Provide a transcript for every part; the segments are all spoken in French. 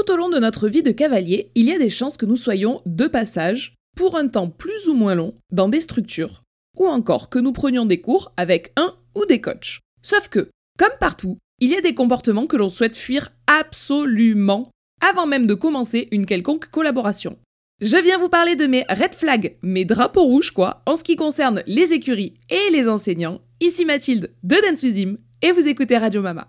Tout au long de notre vie de cavalier, il y a des chances que nous soyons de passage, pour un temps plus ou moins long, dans des structures, ou encore que nous prenions des cours avec un ou des coachs. Sauf que, comme partout, il y a des comportements que l'on souhaite fuir absolument avant même de commencer une quelconque collaboration. Je viens vous parler de mes red flags, mes drapeaux rouges quoi, en ce qui concerne les écuries et les enseignants. Ici Mathilde de Dance et vous écoutez Radio Mama.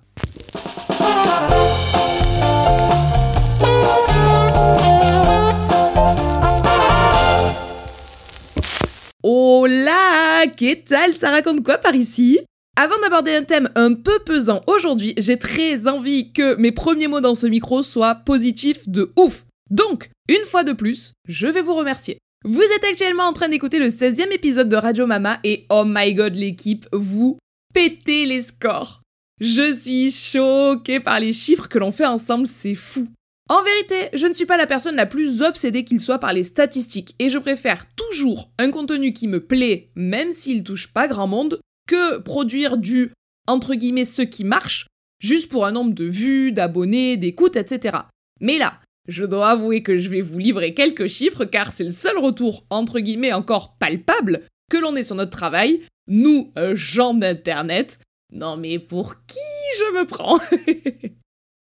Oh là Qu'est-ce Ça raconte quoi par ici? Avant d'aborder un thème un peu pesant aujourd'hui, j'ai très envie que mes premiers mots dans ce micro soient positifs de ouf. Donc, une fois de plus, je vais vous remercier. Vous êtes actuellement en train d'écouter le 16e épisode de Radio Mama et oh my god l'équipe, vous pétez les scores. Je suis choquée par les chiffres que l'on fait ensemble, c'est fou. En vérité, je ne suis pas la personne la plus obsédée qu'il soit par les statistiques et je préfère toujours un contenu qui me plaît, même s'il touche pas grand monde, que produire du entre guillemets ce qui marche, juste pour un nombre de vues, d'abonnés, d'écoutes, etc. Mais là, je dois avouer que je vais vous livrer quelques chiffres car c'est le seul retour entre guillemets encore palpable que l'on ait sur notre travail, nous, euh, gens d'internet. Non mais pour qui je me prends?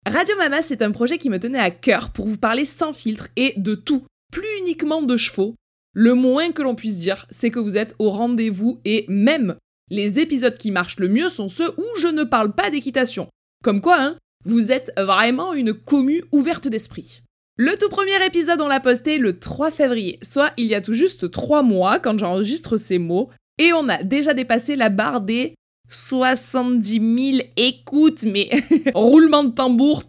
Radio Mama, c'est un projet qui me tenait à cœur pour vous parler sans filtre et de tout, plus uniquement de chevaux. Le moins que l'on puisse dire, c'est que vous êtes au rendez-vous et même les épisodes qui marchent le mieux sont ceux où je ne parle pas d'équitation. Comme quoi, hein, vous êtes vraiment une commu ouverte d'esprit. Le tout premier épisode, on l'a posté le 3 février, soit il y a tout juste 3 mois quand j'enregistre ces mots, et on a déjà dépassé la barre des 70 000 écoutes, mais roulement de tambour,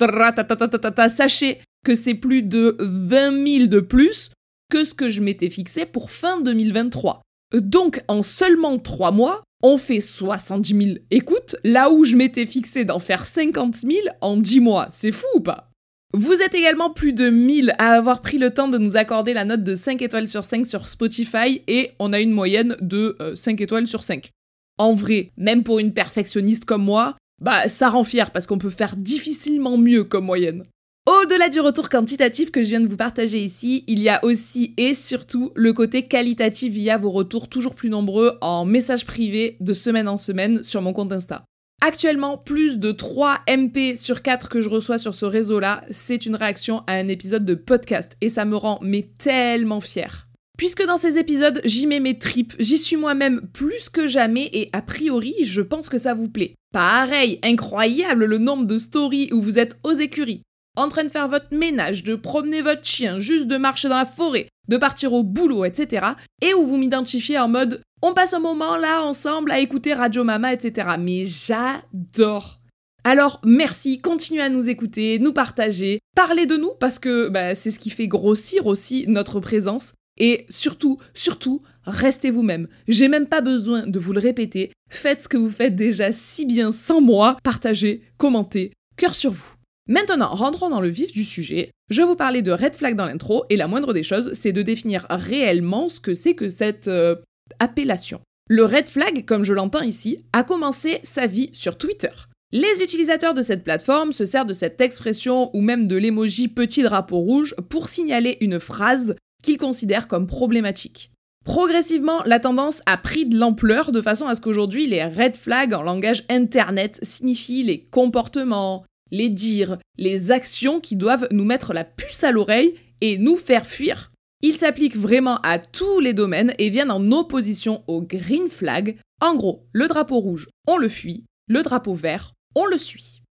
sachez que c'est plus de 20 000 de plus que ce que je m'étais fixé pour fin 2023. Donc en seulement 3 mois, on fait 70 000 écoutes, là où je m'étais fixé d'en faire 50 000 en 10 mois. C'est fou ou pas? Vous êtes également plus de 1000 à avoir pris le temps de nous accorder la note de 5 étoiles sur 5 sur Spotify et on a une moyenne de 5 euh, étoiles sur 5. En vrai, même pour une perfectionniste comme moi, bah ça rend fier parce qu'on peut faire difficilement mieux comme moyenne. Au-delà du retour quantitatif que je viens de vous partager ici, il y a aussi et surtout le côté qualitatif via vos retours toujours plus nombreux en messages privés de semaine en semaine sur mon compte Insta. Actuellement, plus de 3 MP sur 4 que je reçois sur ce réseau-là, c'est une réaction à un épisode de podcast et ça me rend mais tellement fière. Puisque dans ces épisodes, j'y mets mes tripes, j'y suis moi-même plus que jamais et a priori, je pense que ça vous plaît. Pareil, incroyable le nombre de stories où vous êtes aux écuries, en train de faire votre ménage, de promener votre chien, juste de marcher dans la forêt, de partir au boulot, etc. Et où vous m'identifiez en mode on passe un moment là ensemble à écouter Radio Mama, etc. Mais j'adore. Alors merci, continuez à nous écouter, nous partager, parler de nous parce que bah, c'est ce qui fait grossir aussi notre présence. Et surtout, surtout, restez vous-même. J'ai même pas besoin de vous le répéter. Faites ce que vous faites déjà si bien sans moi. Partagez, commentez, cœur sur vous. Maintenant, rentrons dans le vif du sujet. Je vous parlais de red flag dans l'intro, et la moindre des choses, c'est de définir réellement ce que c'est que cette euh, appellation. Le red flag, comme je l'entends ici, a commencé sa vie sur Twitter. Les utilisateurs de cette plateforme se servent de cette expression ou même de l'emoji petit drapeau rouge pour signaler une phrase qu'ils considèrent comme problématique. Progressivement, la tendance a pris de l'ampleur de façon à ce qu'aujourd'hui les red flags en langage internet signifient les comportements, les dires, les actions qui doivent nous mettre la puce à l'oreille et nous faire fuir. Ils s'appliquent vraiment à tous les domaines et viennent en opposition au green flag. En gros, le drapeau rouge, on le fuit, le drapeau vert, on le suit.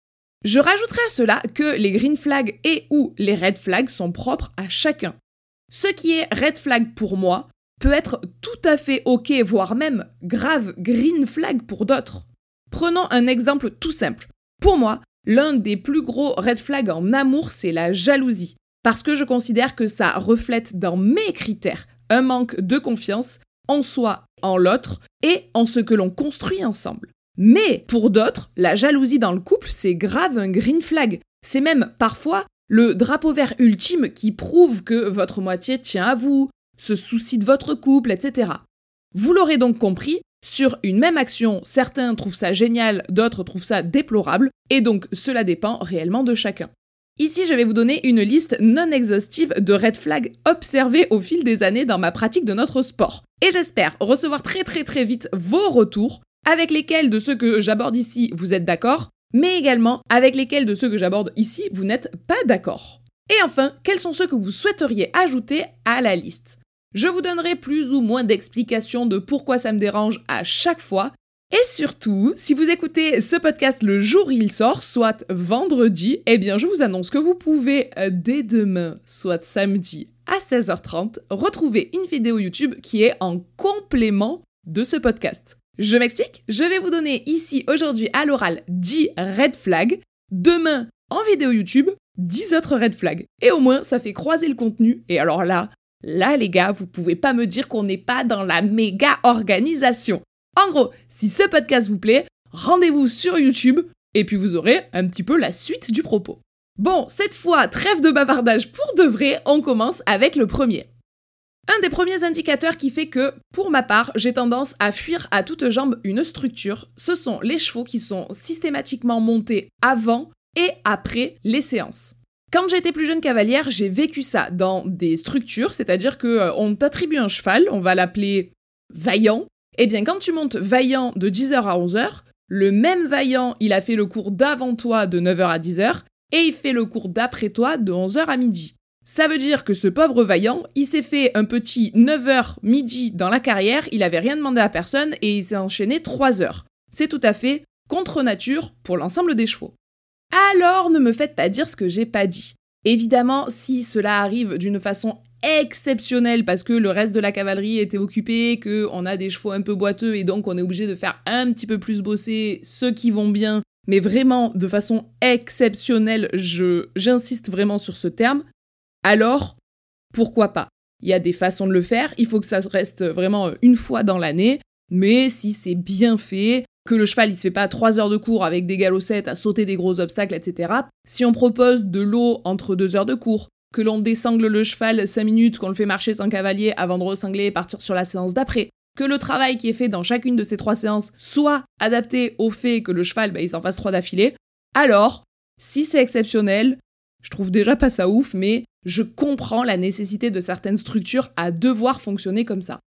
Je rajouterai à cela que les green flags et ou les red flags sont propres à chacun. Ce qui est red flag pour moi peut être tout à fait ok, voire même grave green flag pour d'autres. Prenons un exemple tout simple. Pour moi, l'un des plus gros red flags en amour, c'est la jalousie. Parce que je considère que ça reflète dans mes critères un manque de confiance en soi, en l'autre et en ce que l'on construit ensemble. Mais pour d'autres, la jalousie dans le couple, c'est grave un green flag. C'est même parfois le drapeau vert ultime qui prouve que votre moitié tient à vous, se soucie de votre couple, etc. Vous l'aurez donc compris, sur une même action, certains trouvent ça génial, d'autres trouvent ça déplorable, et donc cela dépend réellement de chacun. Ici, je vais vous donner une liste non exhaustive de red flags observés au fil des années dans ma pratique de notre sport. Et j'espère recevoir très très très vite vos retours, avec lesquels de ceux que j'aborde ici vous êtes d'accord, mais également avec lesquels de ceux que j'aborde ici vous n'êtes pas d'accord. Et enfin, quels sont ceux que vous souhaiteriez ajouter à la liste? Je vous donnerai plus ou moins d'explications de pourquoi ça me dérange à chaque fois, et surtout, si vous écoutez ce podcast le jour où il sort, soit vendredi, eh bien je vous annonce que vous pouvez euh, dès demain, soit samedi à 16h30, retrouver une vidéo YouTube qui est en complément de ce podcast. Je m'explique, je vais vous donner ici aujourd'hui à l'oral 10 red flags, demain en vidéo YouTube 10 autres red flags. Et au moins ça fait croiser le contenu, et alors là, là les gars, vous pouvez pas me dire qu'on n'est pas dans la méga organisation. En gros, si ce podcast vous plaît, rendez-vous sur YouTube et puis vous aurez un petit peu la suite du propos. Bon, cette fois, trêve de bavardage pour de vrai, on commence avec le premier. Un des premiers indicateurs qui fait que, pour ma part, j'ai tendance à fuir à toutes jambes une structure, ce sont les chevaux qui sont systématiquement montés avant et après les séances. Quand j'étais plus jeune cavalière, j'ai vécu ça dans des structures, c'est-à-dire que euh, on t'attribue un cheval, on va l'appeler vaillant, eh bien, quand tu montes Vaillant de 10h à 11h, le même Vaillant, il a fait le cours d'avant toi de 9h à 10h, et il fait le cours d'après toi de 11h à midi. Ça veut dire que ce pauvre Vaillant, il s'est fait un petit 9h midi dans la carrière, il avait rien demandé à personne et il s'est enchaîné 3 heures. C'est tout à fait contre nature pour l'ensemble des chevaux. Alors ne me faites pas dire ce que j'ai pas dit. Évidemment, si cela arrive d'une façon exceptionnelle parce que le reste de la cavalerie était occupé, qu'on a des chevaux un peu boiteux et donc on est obligé de faire un petit peu plus bosser ceux qui vont bien, mais vraiment de façon exceptionnelle, j'insiste vraiment sur ce terme, alors pourquoi pas? Il y a des façons de le faire, il faut que ça reste vraiment une fois dans l'année, mais si c'est bien fait, que le cheval il se fait pas 3 heures de cours avec des galocettes à sauter des gros obstacles, etc. Si on propose de l'eau entre 2 heures de cours, que l'on désangle le cheval 5 minutes, qu'on le fait marcher sans cavalier avant de resangler et partir sur la séance d'après, que le travail qui est fait dans chacune de ces trois séances soit adapté au fait que le cheval bah, il s'en fasse trois d'affilée, alors, si c'est exceptionnel, je trouve déjà pas ça ouf, mais je comprends la nécessité de certaines structures à devoir fonctionner comme ça.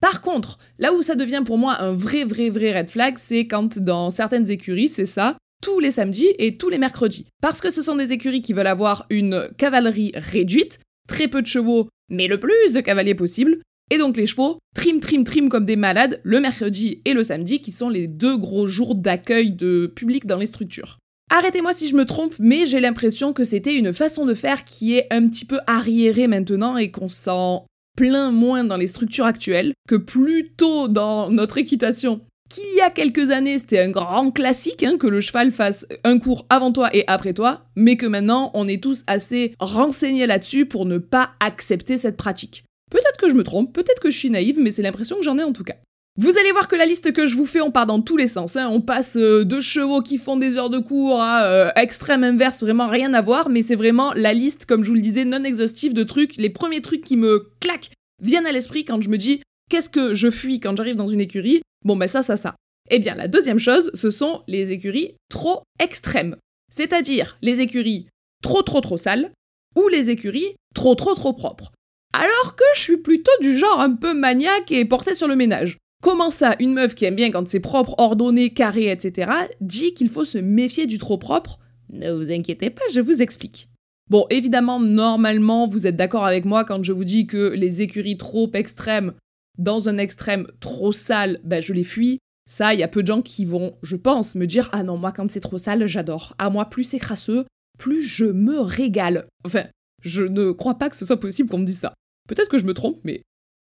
Par contre, là où ça devient pour moi un vrai, vrai, vrai red flag, c'est quand dans certaines écuries, c'est ça, tous les samedis et tous les mercredis. Parce que ce sont des écuries qui veulent avoir une cavalerie réduite, très peu de chevaux, mais le plus de cavaliers possible. Et donc les chevaux trim, trim, trim comme des malades le mercredi et le samedi, qui sont les deux gros jours d'accueil de public dans les structures. Arrêtez-moi si je me trompe, mais j'ai l'impression que c'était une façon de faire qui est un petit peu arriérée maintenant et qu'on s'en plein moins dans les structures actuelles que plus tôt dans notre équitation. Qu'il y a quelques années, c'était un grand classique hein, que le cheval fasse un cours avant toi et après toi, mais que maintenant, on est tous assez renseignés là-dessus pour ne pas accepter cette pratique. Peut-être que je me trompe, peut-être que je suis naïve, mais c'est l'impression que j'en ai en tout cas. Vous allez voir que la liste que je vous fais, on part dans tous les sens. Hein. On passe euh, de chevaux qui font des heures de cours à euh, extrême inverse, vraiment rien à voir, mais c'est vraiment la liste, comme je vous le disais, non exhaustive de trucs. Les premiers trucs qui me claquent viennent à l'esprit quand je me dis qu'est-ce que je fuis quand j'arrive dans une écurie? Bon ben ça, ça, ça. Eh bien la deuxième chose, ce sont les écuries trop extrêmes. C'est-à-dire les écuries trop trop trop sales ou les écuries trop trop trop propres. Alors que je suis plutôt du genre un peu maniaque et porté sur le ménage. Comment ça, une meuf qui aime bien quand c'est propre, ordonné, carré, etc., dit qu'il faut se méfier du trop propre? Ne vous inquiétez pas, je vous explique. Bon, évidemment, normalement, vous êtes d'accord avec moi quand je vous dis que les écuries trop extrêmes, dans un extrême trop sale, ben je les fuis. Ça, il y a peu de gens qui vont, je pense, me dire Ah non, moi quand c'est trop sale, j'adore. À moi, plus c'est crasseux, plus je me régale. Enfin, je ne crois pas que ce soit possible qu'on me dise ça. Peut-être que je me trompe, mais.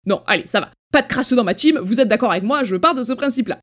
Non, allez, ça va. Pas de crasseux dans ma team, vous êtes d'accord avec moi, je pars de ce principe-là.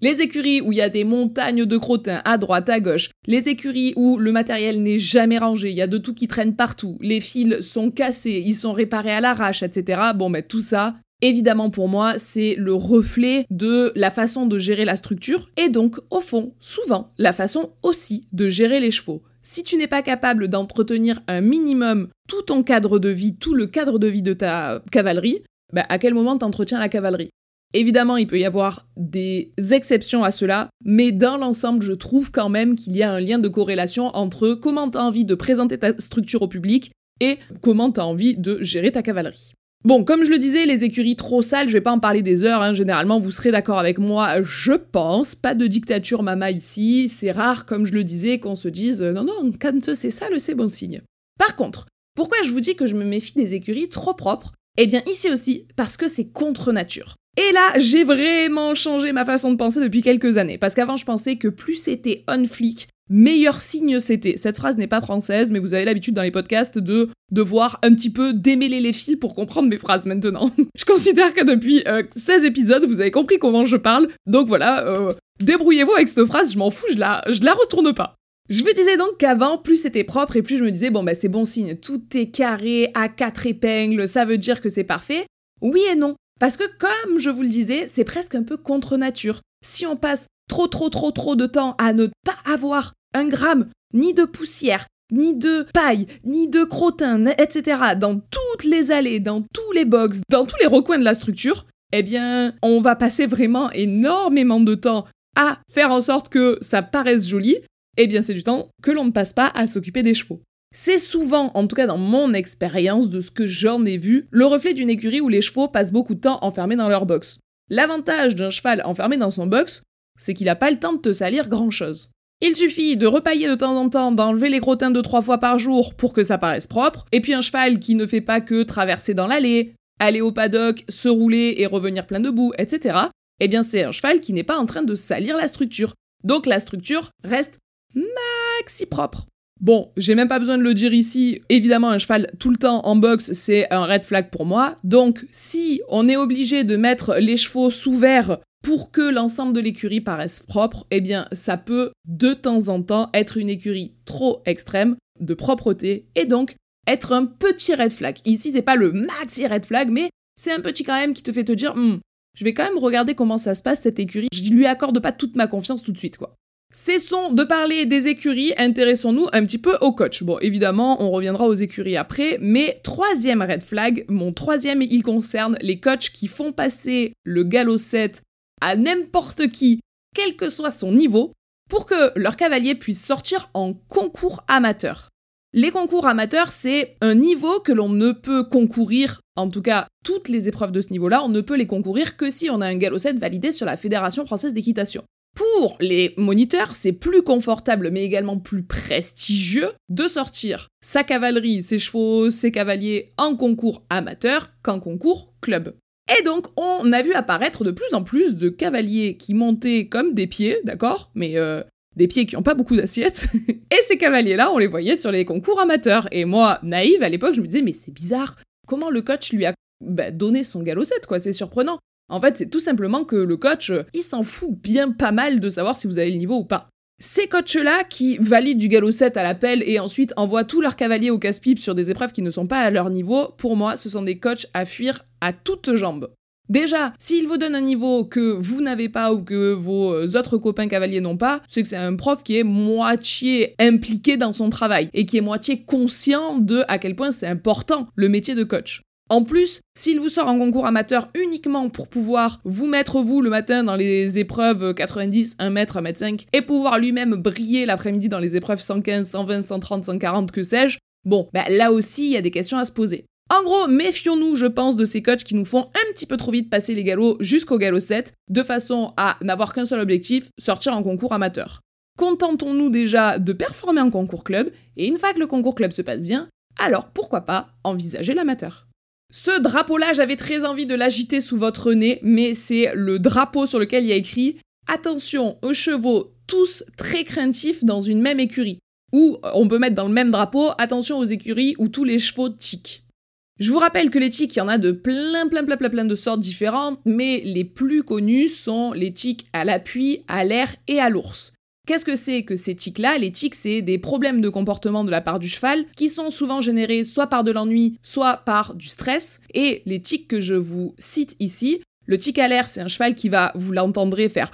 Les écuries où il y a des montagnes de crottins à droite, à gauche, les écuries où le matériel n'est jamais rangé, il y a de tout qui traîne partout, les fils sont cassés, ils sont réparés à l'arrache, etc. Bon, ben tout ça, évidemment pour moi, c'est le reflet de la façon de gérer la structure et donc, au fond, souvent, la façon aussi de gérer les chevaux. Si tu n'es pas capable d'entretenir un minimum tout ton cadre de vie, tout le cadre de vie de ta cavalerie, bah, à quel moment t'entretiens la cavalerie? Évidemment, il peut y avoir des exceptions à cela, mais dans l'ensemble, je trouve quand même qu'il y a un lien de corrélation entre comment tu as envie de présenter ta structure au public et comment tu as envie de gérer ta cavalerie. Bon, comme je le disais, les écuries trop sales, je vais pas en parler des heures, hein. généralement vous serez d'accord avec moi, je pense, pas de dictature mama ici, c'est rare, comme je le disais, qu'on se dise euh, non, non, quand c'est sale, c'est bon signe. Par contre, pourquoi je vous dis que je me méfie des écuries trop propres? Eh bien ici aussi, parce que c'est contre nature. Et là, j'ai vraiment changé ma façon de penser depuis quelques années. Parce qu'avant, je pensais que plus c'était on flic, meilleur signe c'était. Cette phrase n'est pas française, mais vous avez l'habitude dans les podcasts de devoir un petit peu démêler les fils pour comprendre mes phrases maintenant. je considère que depuis 16 euh, épisodes, vous avez compris comment je parle. Donc voilà, euh, débrouillez-vous avec cette phrase, je m'en fous, je la, je la retourne pas. Je me disais donc qu'avant, plus c'était propre et plus je me disais, bon bah c'est bon signe, tout est carré à quatre épingles, ça veut dire que c'est parfait. Oui et non. Parce que comme je vous le disais, c'est presque un peu contre nature. Si on passe trop trop trop trop de temps à ne pas avoir un gramme ni de poussière, ni de paille, ni de crottin, etc. dans toutes les allées, dans tous les box, dans tous les recoins de la structure, eh bien, on va passer vraiment énormément de temps à faire en sorte que ça paraisse joli. Eh bien, c'est du temps que l'on ne passe pas à s'occuper des chevaux. C'est souvent, en tout cas dans mon expérience de ce que j'en ai vu, le reflet d'une écurie où les chevaux passent beaucoup de temps enfermés dans leur box. L'avantage d'un cheval enfermé dans son box, c'est qu'il n'a pas le temps de te salir grand-chose. Il suffit de repailler de temps en temps, d'enlever les crottins deux trois fois par jour pour que ça paraisse propre, et puis un cheval qui ne fait pas que traverser dans l'allée, aller au paddock, se rouler et revenir plein de boue, etc. Eh bien c'est un cheval qui n'est pas en train de salir la structure. Donc la structure reste maxi propre. Bon, j'ai même pas besoin de le dire ici, évidemment un cheval tout le temps en boxe, c'est un red flag pour moi. Donc si on est obligé de mettre les chevaux sous verre pour que l'ensemble de l'écurie paraisse propre, eh bien ça peut de temps en temps être une écurie trop extrême de propreté et donc être un petit red flag. Ici c'est pas le maxi red flag, mais c'est un petit quand même qui te fait te dire, hmm, je vais quand même regarder comment ça se passe cette écurie. Je lui accorde pas toute ma confiance tout de suite quoi. Cessons de parler des écuries, intéressons-nous un petit peu au coach. Bon, évidemment, on reviendra aux écuries après, mais troisième red flag, mon troisième, il concerne les coachs qui font passer le galop 7 à n'importe qui, quel que soit son niveau, pour que leur cavalier puisse sortir en concours amateur. Les concours amateurs, c'est un niveau que l'on ne peut concourir, en tout cas toutes les épreuves de ce niveau-là, on ne peut les concourir que si on a un galop 7 validé sur la Fédération française d'équitation. Pour les moniteurs, c'est plus confortable mais également plus prestigieux de sortir sa cavalerie, ses chevaux, ses cavaliers en concours amateur qu'en concours club. Et donc, on a vu apparaître de plus en plus de cavaliers qui montaient comme des pieds, d'accord? Mais euh, des pieds qui n'ont pas beaucoup d'assiettes. et ces cavaliers-là, on les voyait sur les concours amateurs. Et moi, naïve, à l'époque, je me disais, mais c'est bizarre. Comment le coach lui a bah, donné son galop 7, quoi? C'est surprenant. En fait, c'est tout simplement que le coach, il s'en fout bien pas mal de savoir si vous avez le niveau ou pas. Ces coachs-là qui valident du galop 7 à l'appel et ensuite envoient tous leurs cavaliers au casse-pipe sur des épreuves qui ne sont pas à leur niveau, pour moi, ce sont des coachs à fuir à toutes jambes. Déjà, s'il vous donne un niveau que vous n'avez pas ou que vos autres copains cavaliers n'ont pas, c'est que c'est un prof qui est moitié impliqué dans son travail et qui est moitié conscient de à quel point c'est important le métier de coach. En plus, s'il vous sort en concours amateur uniquement pour pouvoir vous mettre vous le matin dans les épreuves 90, 1 mètre, 1 mètre 5 et pouvoir lui-même briller l'après-midi dans les épreuves 115, 120, 130, 140, que sais-je, bon, bah là aussi il y a des questions à se poser. En gros, méfions-nous, je pense, de ces coachs qui nous font un petit peu trop vite passer les galops jusqu'au galop 7, de façon à n'avoir qu'un seul objectif, sortir en concours amateur. Contentons-nous déjà de performer en concours club, et une fois que le concours club se passe bien, alors pourquoi pas envisager l'amateur. Ce drapeau-là, j'avais très envie de l'agiter sous votre nez, mais c'est le drapeau sur lequel il y a écrit Attention aux chevaux tous très craintifs dans une même écurie. Ou on peut mettre dans le même drapeau Attention aux écuries où tous les chevaux tiquent. Je vous rappelle que les tics, il y en a de plein, plein, plein, plein, plein de sortes différentes, mais les plus connus sont les tics à l'appui, à l'air et à l'ours. Qu'est-ce que c'est que ces tics-là? Les tics, c'est des problèmes de comportement de la part du cheval qui sont souvent générés soit par de l'ennui, soit par du stress. Et les tics que je vous cite ici, le tic à l'air, c'est un cheval qui va, vous l'entendrez faire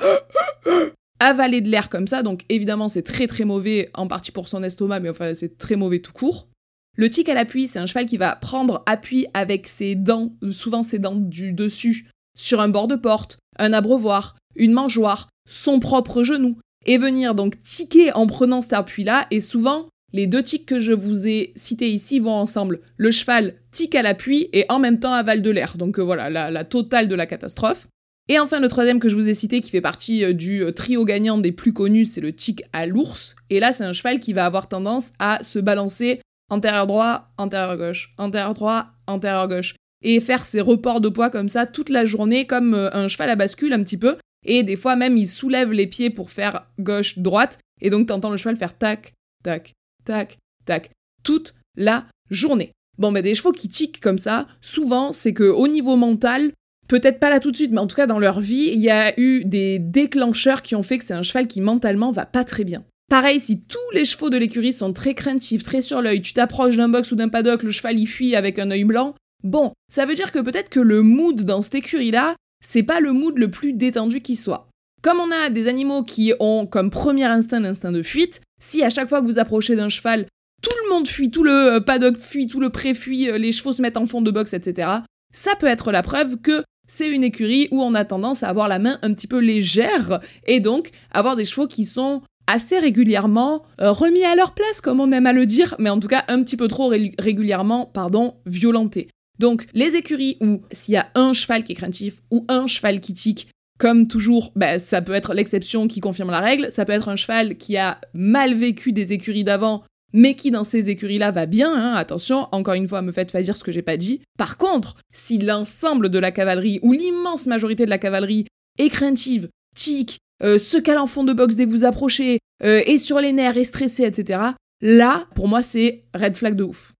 avaler de l'air comme ça, donc évidemment c'est très très mauvais, en partie pour son estomac, mais enfin c'est très mauvais tout court. Le tic à l'appui, c'est un cheval qui va prendre appui avec ses dents, souvent ses dents du dessus, sur un bord de porte, un abreuvoir, une mangeoire, son propre genou, et venir donc tiquer en prenant cet appui-là, et souvent, les deux tics que je vous ai cités ici vont ensemble. Le cheval tique à l'appui et en même temps avale de l'air. Donc euh, voilà, la, totale de la catastrophe. Et enfin, le troisième que je vous ai cité, qui fait partie euh, du euh, trio gagnant des plus connus, c'est le tic à l'ours. Et là, c'est un cheval qui va avoir tendance à se balancer antérieur droit, antérieur gauche, antérieur droit, antérieur gauche. Et faire ses reports de poids comme ça toute la journée, comme un cheval à bascule un petit peu. Et des fois même, il soulève les pieds pour faire gauche-droite. Et donc, t'entends le cheval faire tac, tac, tac, tac, toute la journée. Bon, mais des chevaux qui tiquent comme ça, souvent, c'est que au niveau mental, peut-être pas là tout de suite, mais en tout cas dans leur vie, il y a eu des déclencheurs qui ont fait que c'est un cheval qui mentalement va pas très bien. Pareil, si tous les chevaux de l'écurie sont très craintifs, très sur l'œil, tu t'approches d'un box ou d'un paddock, le cheval y fuit avec un œil blanc, bon, ça veut dire que peut-être que le mood dans cette écurie-là, c'est pas le mood le plus détendu qui soit. Comme on a des animaux qui ont comme premier instinct l'instinct de fuite, si à chaque fois que vous approchez d'un cheval, tout le monde fuit, tout le euh, paddock fuit, tout le pré fuit, euh, les chevaux se mettent en fond de boxe, etc., ça peut être la preuve que c'est une écurie où on a tendance à avoir la main un petit peu légère et donc avoir des chevaux qui sont assez régulièrement euh, remis à leur place, comme on aime à le dire, mais en tout cas un petit peu trop régulièrement, pardon, violentés. Donc les écuries où s'il y a un cheval qui est craintif ou un cheval qui tique, comme toujours, bah, ça peut être l'exception qui confirme la règle, ça peut être un cheval qui a mal vécu des écuries d'avant, mais qui dans ces écuries-là va bien, hein, attention, encore une fois, me faites pas dire ce que j'ai pas dit. Par contre, si l'ensemble de la cavalerie, ou l'immense majorité de la cavalerie, est craintive, tique, euh, se cale en fond de boxe dès que vous approchez, euh, est sur les nerfs, est stressé, etc., là, pour moi, c'est red flag de ouf.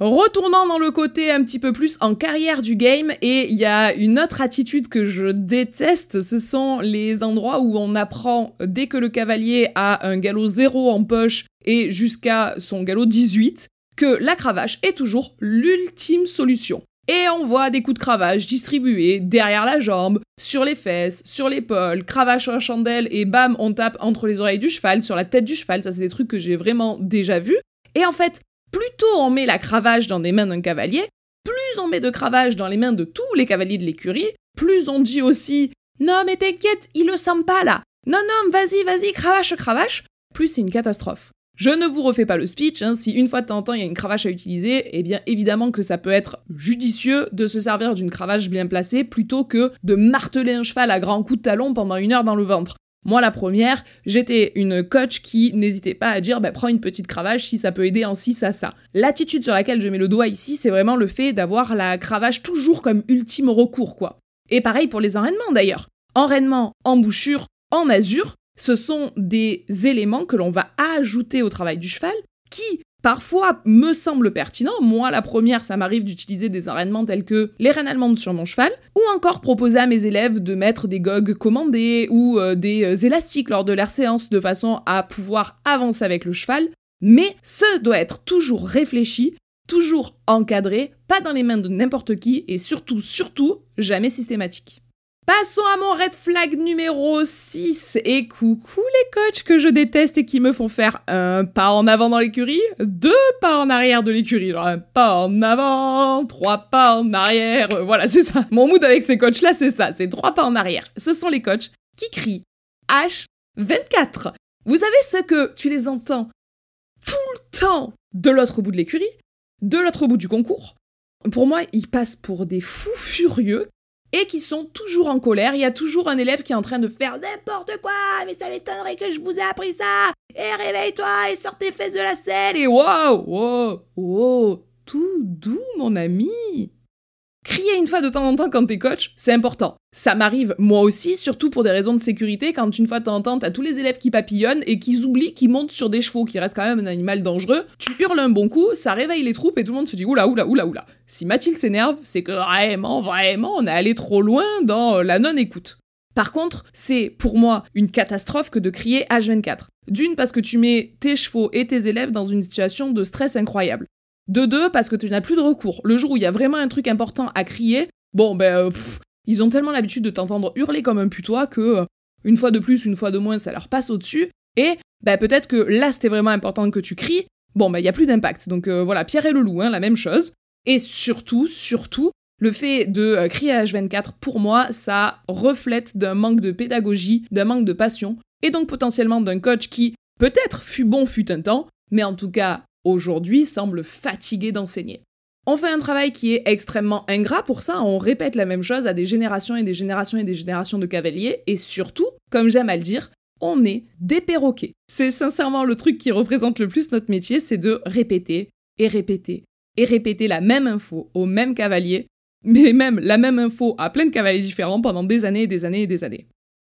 Retournant dans le côté un petit peu plus en carrière du game, et il y a une autre attitude que je déteste, ce sont les endroits où on apprend dès que le cavalier a un galop 0 en poche et jusqu'à son galop 18, que la cravache est toujours l'ultime solution. Et on voit des coups de cravache distribués derrière la jambe, sur les fesses, sur l'épaule, cravache en chandelle et bam, on tape entre les oreilles du cheval, sur la tête du cheval, ça c'est des trucs que j'ai vraiment déjà vus. Et en fait, Plutôt on met la cravache dans les mains d'un cavalier, plus on met de cravache dans les mains de tous les cavaliers de l'écurie, plus on dit aussi Non mais t'inquiète, il le sent pas là. Non non, vas-y, vas-y, cravache, cravache. Plus c'est une catastrophe. Je ne vous refais pas le speech, hein. si une fois de temps en temps il y a une cravache à utiliser, eh bien évidemment que ça peut être judicieux de se servir d'une cravache bien placée plutôt que de marteler un cheval à grands coups de talon pendant une heure dans le ventre. Moi, la première, j'étais une coach qui n'hésitait pas à dire bah, prends une petite cravache si ça peut aider en ci, ça, ça. L'attitude sur laquelle je mets le doigt ici, c'est vraiment le fait d'avoir la cravache toujours comme ultime recours, quoi. Et pareil pour les enraînements d'ailleurs. Enraînement, embouchure, en ce sont des éléments que l'on va ajouter au travail du cheval qui, parfois me semble pertinent. Moi, la première, ça m'arrive d'utiliser des enraînements tels que les reines allemandes sur mon cheval, ou encore proposer à mes élèves de mettre des gogues commandés ou euh, des euh, élastiques lors de leur séance de façon à pouvoir avancer avec le cheval. Mais ce doit être toujours réfléchi, toujours encadré, pas dans les mains de n'importe qui et surtout, surtout, jamais systématique. Passons à mon red flag numéro 6. Et coucou les coachs que je déteste et qui me font faire un pas en avant dans l'écurie, deux pas en arrière de l'écurie. Genre un pas en avant, trois pas en arrière. Voilà, c'est ça. Mon mood avec ces coachs-là, c'est ça. C'est trois pas en arrière. Ce sont les coachs qui crient H24. Vous savez ce que tu les entends tout le temps de l'autre bout de l'écurie, de l'autre bout du concours? Pour moi, ils passent pour des fous furieux et qui sont toujours en colère. Il y a toujours un élève qui est en train de faire n'importe quoi, mais ça m'étonnerait que je vous ai appris ça. Et réveille-toi et sors tes fesses de la selle. Et wow, wow, wow, tout doux, mon ami. Crier une fois de temps en temps quand t'es coach, c'est important. Ça m'arrive moi aussi, surtout pour des raisons de sécurité, quand une fois de temps t'as tous les élèves qui papillonnent et qui oublient qu'ils montent sur des chevaux, qui restent quand même un animal dangereux. Tu hurles un bon coup, ça réveille les troupes et tout le monde se dit oula oula oula oula. Si Mathilde s'énerve, c'est que vraiment, vraiment, on est allé trop loin dans la non-écoute. Par contre, c'est pour moi une catastrophe que de crier H24. D'une, parce que tu mets tes chevaux et tes élèves dans une situation de stress incroyable. De deux, parce que tu n'as plus de recours. Le jour où il y a vraiment un truc important à crier, bon, ben, euh, ils ont tellement l'habitude de t'entendre hurler comme un putois que, euh, une fois de plus, une fois de moins, ça leur passe au-dessus. Et, ben, peut-être que là, c'était vraiment important que tu cries. Bon, ben, il n'y a plus d'impact. Donc, euh, voilà, Pierre et le loup, hein, la même chose. Et surtout, surtout, Le fait de crier à H24, pour moi, ça reflète d'un manque de pédagogie, d'un manque de passion, et donc potentiellement d'un coach qui, peut-être, fut bon fut un temps, mais en tout cas, aujourd'hui, semble fatigué d'enseigner. On fait un travail qui est extrêmement ingrat pour ça, on répète la même chose à des générations et des générations et des générations de cavaliers, et surtout, comme j'aime à le dire, on est des perroquets. C'est sincèrement le truc qui représente le plus notre métier, c'est de répéter et répéter et répéter la même info au même cavalier mais même la même info à plein de cavaliers différents pendant des années et des années et des années.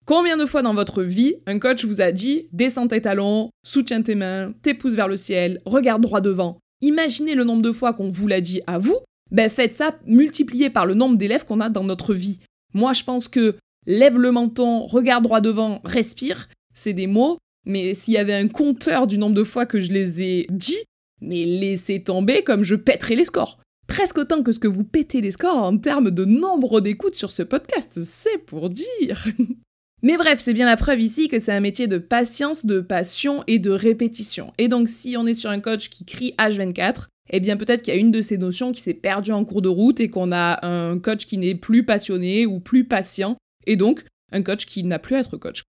Combien de fois dans votre vie, un coach vous a dit descends tes talons, soutiens tes mains, tes pouces vers le ciel, regarde droit devant Imaginez le nombre de fois qu'on vous l'a dit à vous, ben faites ça multiplié par le nombre d'élèves qu'on a dans notre vie. Moi, je pense que lève le menton, regarde droit devant, respire, c'est des mots, mais s'il y avait un compteur du nombre de fois que je les ai dit, mais laissez tomber comme je pèterais les scores presque autant que ce que vous pétez les scores en termes de nombre d'écoutes sur ce podcast, c'est pour dire. Mais bref, c'est bien la preuve ici que c'est un métier de patience, de passion et de répétition. Et donc si on est sur un coach qui crie H24, eh bien peut-être qu'il y a une de ces notions qui s'est perdue en cours de route et qu'on a un coach qui n'est plus passionné ou plus patient, et donc un coach qui n'a plus à être coach.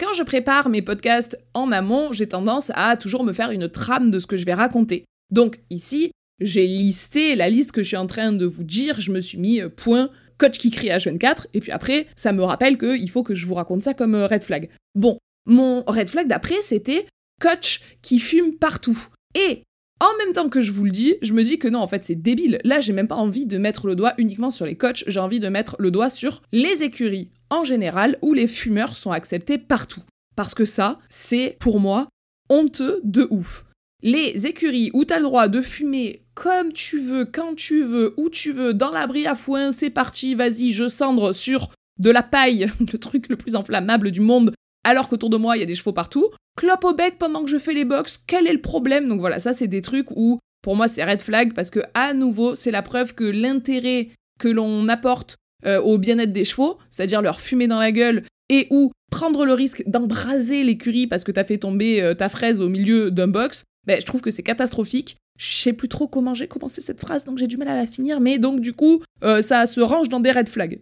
Quand je prépare mes podcasts en amont, j'ai tendance à toujours me faire une trame de ce que je vais raconter. Donc ici, j'ai listé la liste que je suis en train de vous dire, je me suis mis euh, point coach qui crie H24, et puis après, ça me rappelle qu'il faut que je vous raconte ça comme euh, red flag. Bon, mon red flag d'après, c'était coach qui fume partout. Et en même temps que je vous le dis, je me dis que non, en fait, c'est débile. Là, j'ai même pas envie de mettre le doigt uniquement sur les coachs, j'ai envie de mettre le doigt sur les écuries en général où les fumeurs sont acceptés partout. Parce que ça, c'est pour moi honteux de ouf les écuries où t'as le droit de fumer comme tu veux, quand tu veux, où tu veux, dans l'abri à foin, c'est parti, vas-y, je cendre sur de la paille, le truc le plus inflammable du monde, alors qu'autour de moi, il y a des chevaux partout. Clope au bec pendant que je fais les box, quel est le problème? Donc voilà, ça c'est des trucs où, pour moi, c'est red flag, parce que, à nouveau, c'est la preuve que l'intérêt que l'on apporte euh, au bien-être des chevaux, c'est-à-dire leur fumer dans la gueule, et ou prendre le risque d'embraser l'écurie parce que t'as fait tomber euh, ta fraise au milieu d'un box, ben, je trouve que c'est catastrophique. Je sais plus trop comment j'ai commencé cette phrase, donc j'ai du mal à la finir, mais donc du coup, euh, ça se range dans des red flags.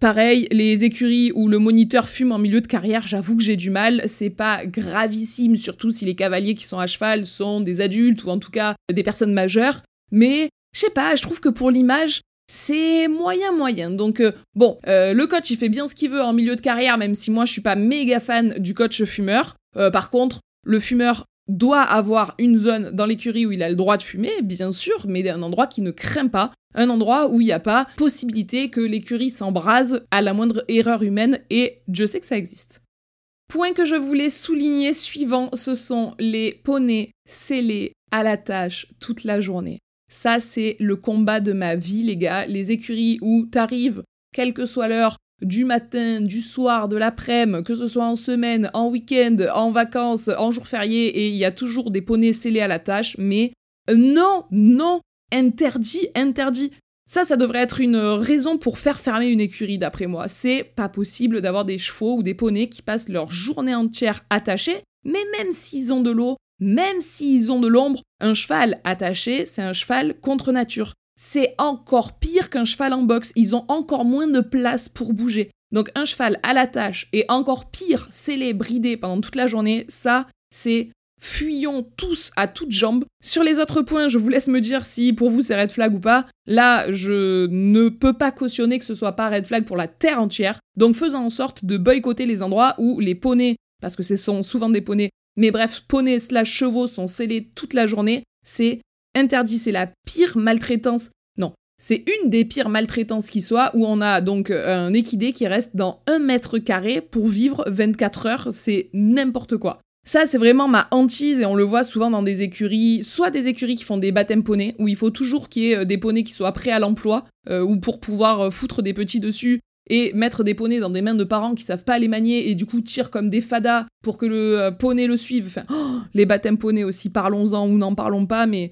Pareil, les écuries où le moniteur fume en milieu de carrière, j'avoue que j'ai du mal. C'est pas gravissime, surtout si les cavaliers qui sont à cheval sont des adultes ou en tout cas des personnes majeures. Mais je sais pas, je trouve que pour l'image, c'est moyen moyen. Donc euh, bon, euh, le coach il fait bien ce qu'il veut en milieu de carrière, même si moi je suis pas méga fan du coach fumeur. par contre, le fumeur doit avoir une zone dans l'écurie où il a le droit de fumer, bien sûr, mais un endroit qui ne craint pas, un endroit où il n'y a pas possibilité que l'écurie s'embrase à la moindre erreur humaine, et je sais que ça existe. Point que je voulais souligner suivant, ce sont les poneys scellés à la tâche toute la journée. Ça, c'est le combat de ma vie, les gars. Les écuries où t'arrives, quelle que soit l'heure, du matin, du soir, de l'après-midi, que ce soit en semaine, en week-end, en vacances, en jour férié, et il y a toujours des poneys scellés à la tâche, mais non, non, interdit, interdit. Ça, ça devrait être une raison pour faire fermer une écurie, d'après moi. C'est pas possible d'avoir des chevaux ou des poneys qui passent leur journée entière attachés, mais même s'ils ont de l'eau, même s'ils ont de l'ombre, un cheval attaché, c'est un cheval contre nature c'est encore pire qu'un cheval en boxe. Ils ont encore moins de place pour bouger. Donc un cheval à la tâche et encore pire, scellé, bridé pendant toute la journée, ça, c'est fuyons tous à toutes jambes. Sur les autres points, je vous laisse me dire si pour vous c'est red flag ou pas. Là, je ne peux pas cautionner que ce soit pas red flag pour la terre entière. Donc faisons en sorte de boycotter les endroits où les poneys, parce que ce sont souvent des poneys, mais bref, poneys slash chevaux sont scellés toute la journée. C'est interdit, c'est la pire maltraitance. Non, c'est une des pires maltraitances qui soit, où on a donc euh, un équidé qui reste dans un mètre carré pour vivre 24 heures, c'est n'importe quoi. Ça, c'est vraiment ma hantise et on le voit souvent dans des écuries, soit des écuries qui font des baptêmes poneys, où il faut toujours qu'il y ait euh, des poneys qui soient prêts à l'emploi, euh, ou pour pouvoir foutre des petits dessus et mettre des poneys dans des mains de parents qui savent pas les manier et du coup tirent comme des fadas pour que le poney le suive. Enfin, oh, les baptêmes poneys aussi, parlons-en ou n'en parlons pas, mais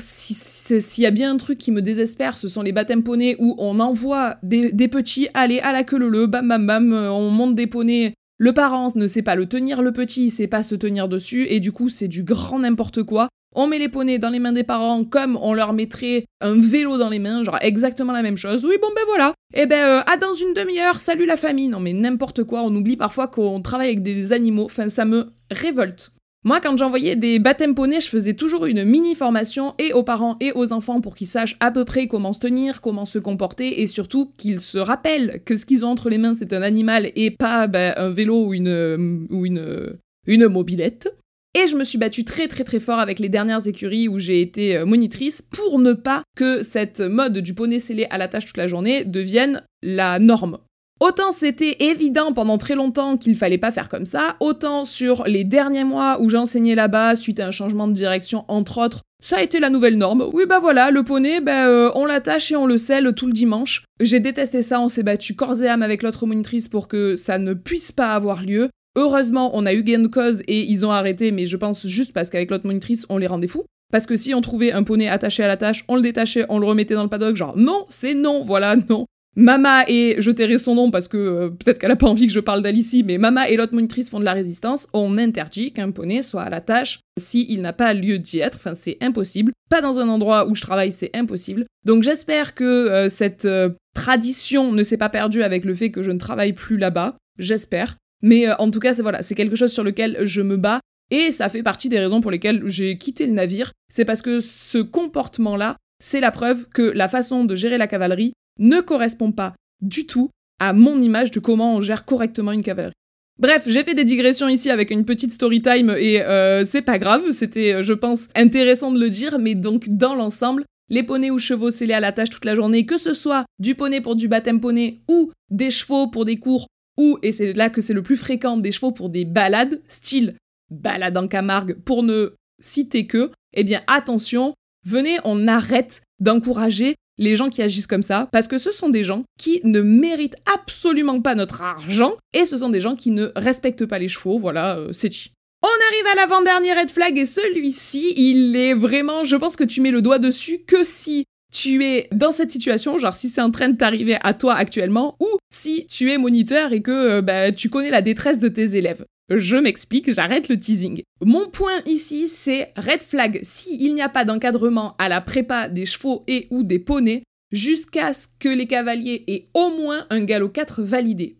s'il y a bien un truc qui me désespère, ce sont les baptêmes poneys où on envoie des, petits aller à la queue le bam bam bam, euh, on monte des poneys. Le parent ne sait pas le tenir, le petit il sait pas se tenir dessus, et du coup c'est du grand n'importe quoi. on met les poneys dans les mains des parents comme on leur mettrait un vélo dans les mains, genre exactement la même chose. Oui, bon ben voilà. Eh ben, euh, à dans une demi-heure, salut la famille. Non mais n'importe quoi, on oublie parfois qu'on travaille avec des animaux, enfin ça me révolte. Moi, quand j'envoyais des baptêmes poneys, je faisais toujours une mini formation et aux parents et aux enfants pour qu'ils sachent à peu près comment se tenir, comment se comporter et surtout qu'ils se rappellent que ce qu'ils ont entre les mains c'est un animal et pas ben, un vélo ou une, ou une, une mobilette. Et je me suis battue très très très fort avec les dernières écuries où j'ai été euh, monitrice pour ne pas que cette mode du poney scellé à la tâche toute la journée devienne la norme. Autant c'était évident pendant très longtemps qu'il fallait pas faire comme ça, autant sur les derniers mois où j'enseignais là-bas suite à un changement de direction entre autres, ça a été la nouvelle norme. Oui bah voilà, le poney, bah, euh, on l'attache et on le scelle tout le dimanche. J'ai détesté ça, on s'est battu corps et âme avec l'autre monitrice pour que ça ne puisse pas avoir lieu. Heureusement, on a eu gain de cause et ils ont arrêté, mais je pense juste parce qu'avec l'autre monitrice, on les rendait fous. Parce que si on trouvait un poney attaché à la tâche, on le détachait, on le remettait dans le paddock, genre non, c'est non, voilà, non. Mama et je tairai son nom parce que euh, peut-être qu'elle a pas envie que je parle d'Alicie, mais Mama et l'autre monitrice font de la résistance. On interdit qu'un poney soit à la tâche s'il n'a pas lieu d'y être. Enfin, c'est impossible. Pas dans un endroit où je travaille, c'est impossible. Donc j'espère que euh, cette euh, tradition ne s'est pas perdue avec le fait que je ne travaille plus là-bas. J'espère. Mais en tout cas, c'est voilà, c'est quelque chose sur lequel je me bats. Et ça fait partie des raisons pour lesquelles j'ai quitté le navire. C'est parce que ce comportement-là, c'est la preuve que la façon de gérer la cavalerie ne correspond pas du tout à mon image de comment on gère correctement une cavalerie. Bref, j'ai fait des digressions ici avec une petite story time et euh, c'est pas grave, c'était, euh, je pense, intéressant de le dire, mais donc dans l'ensemble, les poneys ou chevaux scellés à la tâche toute la journée, que ce soit du poney pour du baptême poney ou des chevaux pour des cours ou, et c'est là que c'est le plus fréquent, des chevaux pour des balades, style balade en Camargue pour ne citer que, eh bien attention, venez, on arrête d'encourager les gens qui agissent comme ça, parce que ce sont des gens qui ne méritent absolument pas notre argent, et ce sont des gens qui ne respectent pas les chevaux, voilà, euh, c'est chi. On arrive à l'avant-dernier red flag, et celui-ci, il est vraiment, je pense que tu mets le doigt dessus que si tu es dans cette situation, genre si c'est en train de t'arriver à toi actuellement, ou si tu es moniteur et que euh, bah, tu connais la détresse de tes élèves. Je m'explique, j'arrête le teasing. Mon point ici, c'est red flag s'il n'y a pas d'encadrement à la prépa des chevaux et ou des poneys jusqu'à ce que les cavaliers aient au moins un galop 4 validé.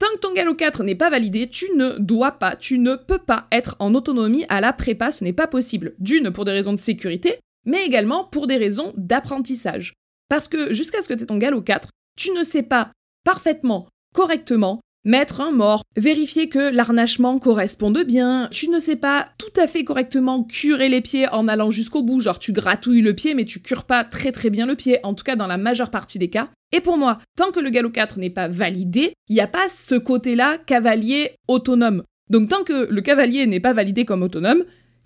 Tant que ton galop 4 n'est pas validé, tu ne dois pas, tu ne peux pas être en autonomie à la prépa, ce n'est pas possible. D'une, pour des raisons de sécurité, mais également pour des raisons d'apprentissage. Parce que jusqu'à ce que tu aies ton galop 4, tu ne sais pas parfaitement, correctement, mettre un mort, vérifier que l'arnachement corresponde bien, tu ne sais pas tout à fait correctement curer les pieds en allant jusqu'au bout, genre tu gratouilles le pied mais tu cures pas très très bien le pied, en tout cas dans la majeure partie des cas. Et pour moi, tant que le galop 4 n'est pas validé, il n'y a pas ce côté-là cavalier autonome. Donc tant que le cavalier n'est pas validé comme autonome,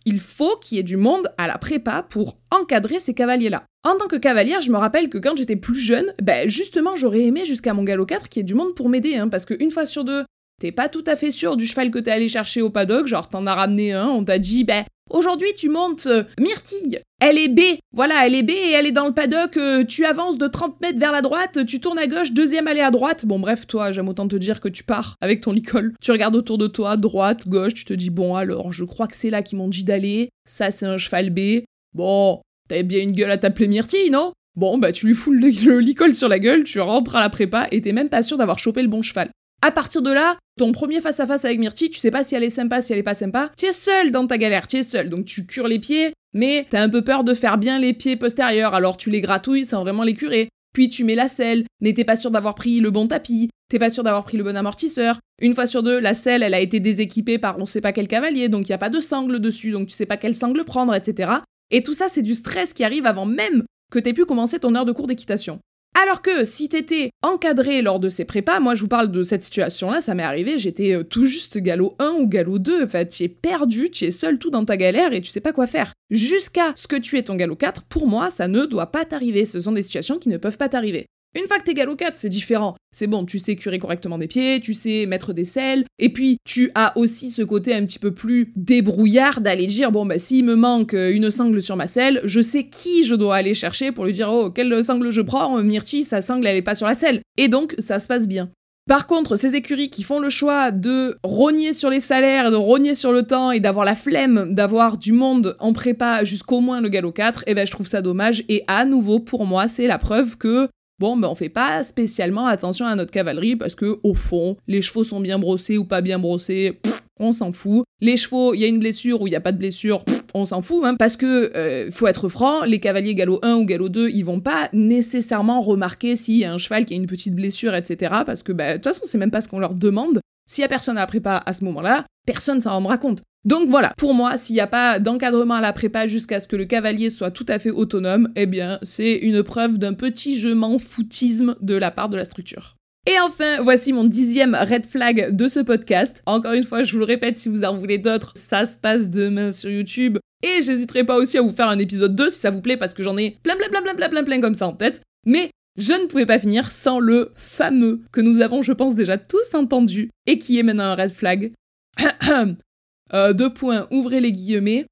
il faut qu'il y ait du monde à la prépa pour encadrer ces cavaliers-là. En tant que cavalière, je me rappelle que quand j'étais plus jeune, ben justement, j'aurais aimé jusqu'à mon galop 4 qu'il y ait du monde pour m'aider, hein, parce qu'une fois sur deux, t'es pas tout à fait sûr du cheval que t'es allé chercher au paddock, genre t'en as ramené un, on t'a dit, ben Aujourd'hui, tu montes euh, Myrtille. Elle est B. Voilà, elle est B et elle est dans le paddock. Euh, tu avances de 30 mètres vers la droite, tu tournes à gauche, deuxième allée à droite. Bon, bref, toi, j'aime autant te dire que tu pars avec ton licol. Tu regardes autour de toi, droite, gauche, tu te dis, bon, alors, je crois que c'est là qu'ils m'ont dit d'aller. Ça, c'est un cheval B. Bon, t'avais bien une gueule à t'appeler Myrtille, non? Bon, bah, tu lui fous le, le licol sur la gueule, tu rentres à la prépa et t'es même pas sûr d'avoir chopé le bon cheval. À partir de là, ton premier face à face avec Myrtille, tu sais pas si elle est sympa, si elle est pas sympa. Tu es seul dans ta galère, tu es seul, donc tu cures les pieds, mais t'as un peu peur de faire bien les pieds postérieurs, alors tu les gratouilles sans vraiment les curer. Puis tu mets la selle, mais t'es pas sûr d'avoir pris le bon tapis, t'es pas sûr d'avoir pris le bon amortisseur. Une fois sur deux, la selle, elle a été déséquipée par on sait pas quel cavalier, donc il y a pas de sangle dessus, donc tu sais pas quel sangle prendre, etc. Et tout ça, c'est du stress qui arrive avant même que t'aies pu commencer ton heure de cours d'équitation. Alors que si t'étais encadré lors de ces prépas, moi je vous parle de cette situation-là, ça m'est arrivé, j'étais euh, tout juste galop 1 ou galop 2, en fait, tu es perdu, tu es seul tout dans ta galère et tu sais pas quoi faire. Jusqu'à ce que tu aies ton galop 4, pour moi, ça ne doit pas t'arriver, ce sont des situations qui ne peuvent pas t'arriver. Une fois que t'es galop 4, c'est différent. C'est bon, tu sais curer correctement des pieds, tu sais mettre des selles, et puis tu as aussi ce côté un petit peu plus débrouillard d'aller dire bon bah s'il me manque euh, une sangle sur ma selle, je sais qui je dois aller chercher pour lui dire oh quelle sangle je prends, Myrti, sa sangle elle est pas sur la selle. Et donc ça se passe bien. Par contre, ces écuries qui font le choix de rogner sur les salaires, de rogner sur le temps et d'avoir la flemme d'avoir du monde en prépa jusqu'au moins le galop 4, eh ben je trouve ça dommage. Et à nouveau, pour moi, c'est la preuve que bon, ben on fait pas spécialement attention à notre cavalerie parce que au fond, les chevaux sont bien brossés ou pas bien brossés, on s'en fout. Les chevaux, il y a une blessure ou il y a pas de blessure, on s'en fout, hein, parce que euh, faut être franc, les cavaliers galop 1 ou galop 2, ils vont pas nécessairement remarquer s'il y a un cheval qui a une petite blessure, etc. Parce que bah, de toute façon, c'est même pas ce qu'on leur demande. S'il y a personne à la prépa à ce moment-là, personne s'en rendra compte. Donc voilà, pour moi, s'il n'y a pas d'encadrement à la prépa jusqu'à ce que le cavalier soit tout à fait autonome, eh bien, c'est une preuve d'un petit je m'en foutisme de la part de la structure. Et enfin, voici mon dixième red flag de ce podcast. Encore une fois, je vous le répète, si vous en voulez d'autres, ça se passe demain sur YouTube. Et j'hésiterai pas aussi à vous faire un épisode 2 si ça vous plaît, parce que j'en ai plein, plein, plein, plein, plein, plein, plein comme ça en tête. Mais je ne pouvais pas finir sans le fameux que nous avons, je pense, déjà tous entendu et qui est maintenant un red flag. euh, deux points, ouvrez les guillemets.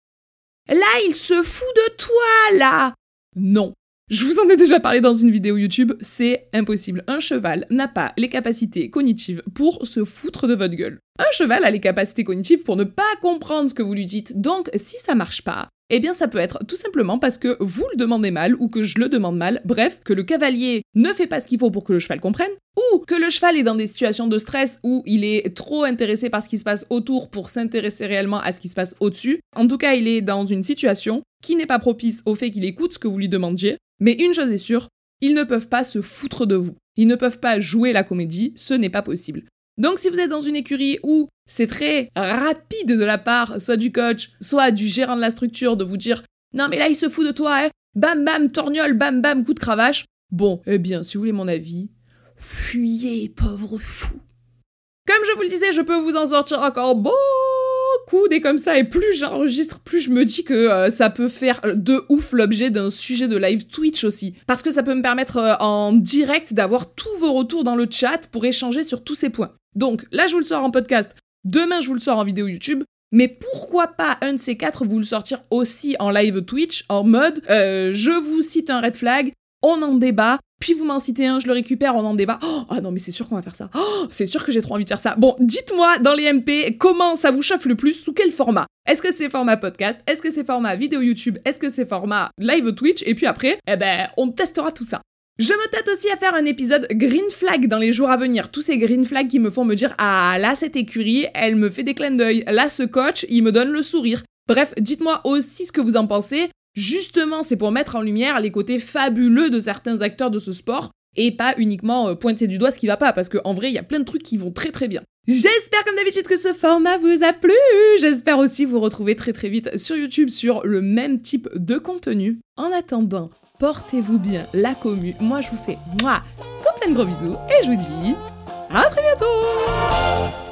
Là, il se fout de toi, là Non, je vous en ai déjà parlé dans une vidéo YouTube, c'est impossible. Un cheval n'a pas les capacités cognitives pour se foutre de votre gueule. Un cheval a les capacités cognitives pour ne pas comprendre ce que vous lui dites. Donc, si ça marche pas, eh bien ça peut être tout simplement parce que vous le demandez mal ou que je le demande mal, bref, que le cavalier ne fait pas ce qu'il faut pour que le cheval comprenne, ou que le cheval est dans des situations de stress où il est trop intéressé par ce qui se passe autour pour s'intéresser réellement à ce qui se passe au-dessus. En tout cas, il est dans une situation qui n'est pas propice au fait qu'il écoute ce que vous lui demandiez. Mais une chose est sûre, ils ne peuvent pas se foutre de vous. Ils ne peuvent pas jouer la comédie, ce n'est pas possible. Donc si vous êtes dans une écurie où c'est très rapide de la part soit du coach, soit du gérant de la structure de vous dire non mais là il se fout de toi, hein. bam bam torgnole, bam bam coup de cravache. Bon, eh bien si vous voulez mon avis, fuyez pauvre fou. Comme je vous le disais, je peux vous en sortir encore beaucoup des comme ça et plus j'enregistre, plus je me dis que euh, ça peut faire de ouf l'objet d'un sujet de live Twitch aussi. Parce que ça peut me permettre euh, en direct d'avoir tous vos retours dans le chat pour échanger sur tous ces points. Donc là, je vous le sors en podcast. Demain, je vous le sors en vidéo YouTube. Mais pourquoi pas un de ces quatre vous le sortir aussi en live Twitch, en mode euh, je vous cite un red flag, on en débat, puis vous m'en citez un, je le récupère, on en débat. Oh, ah non, mais c'est sûr qu'on va faire ça. Oh, c'est sûr que j'ai trop envie de faire ça. Bon, dites-moi dans les MP comment ça vous chauffe le plus, sous quel format? Est-ce que c'est format podcast? Est-ce que c'est format vidéo YouTube? Est-ce que c'est format live Twitch? Et puis après, eh ben, on testera tout ça. Je me tâte aussi à faire un épisode green flag dans les jours à venir. Tous ces green flags qui me font me dire Ah, là, cette écurie, elle me fait des clins d'œil. Là, ce coach, il me donne le sourire. Bref, dites-moi aussi ce que vous en pensez. Justement, c'est pour mettre en lumière les côtés fabuleux de certains acteurs de ce sport et pas uniquement euh, pointer du doigt ce qui va pas, parce qu'en vrai, il y a plein de trucs qui vont très très bien. J'espère comme d'habitude que ce format vous a plu. J'espère aussi vous retrouver très très vite sur YouTube sur le même type de contenu. En attendant, portez-vous bien la commu. Moi, je vous fais moi, tout plein de gros bisous et je vous dis à très bientôt